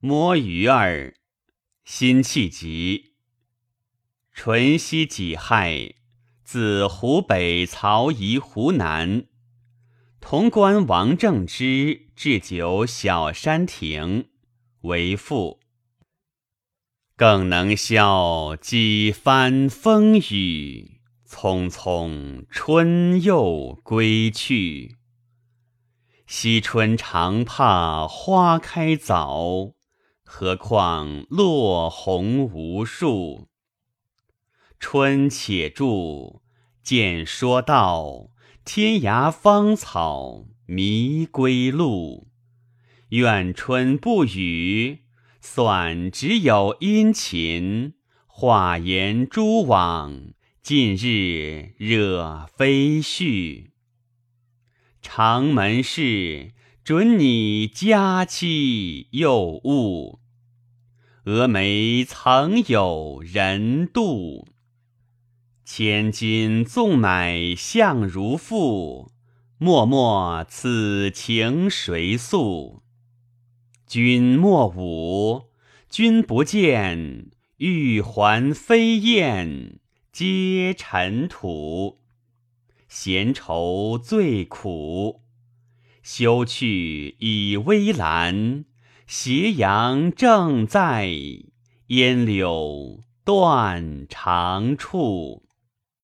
摸鱼儿，辛弃疾。淳熙己亥，自湖北曹宜湖南。潼关王正之置酒小山亭，为赋。更能消几番风雨，匆匆春又归去。惜春常怕花开早。何况落红无数。春且住，见说道：天涯芳草迷归路。愿春不语，算只有殷勤。画檐蛛网，近日惹飞絮。长门事。准你佳期又误，蛾眉曾有人妒。千金纵买相如赋，脉脉此情谁诉？君莫舞，君不见，玉环飞燕皆尘土。闲愁最苦。休去倚危栏，斜阳正在，烟柳断肠处。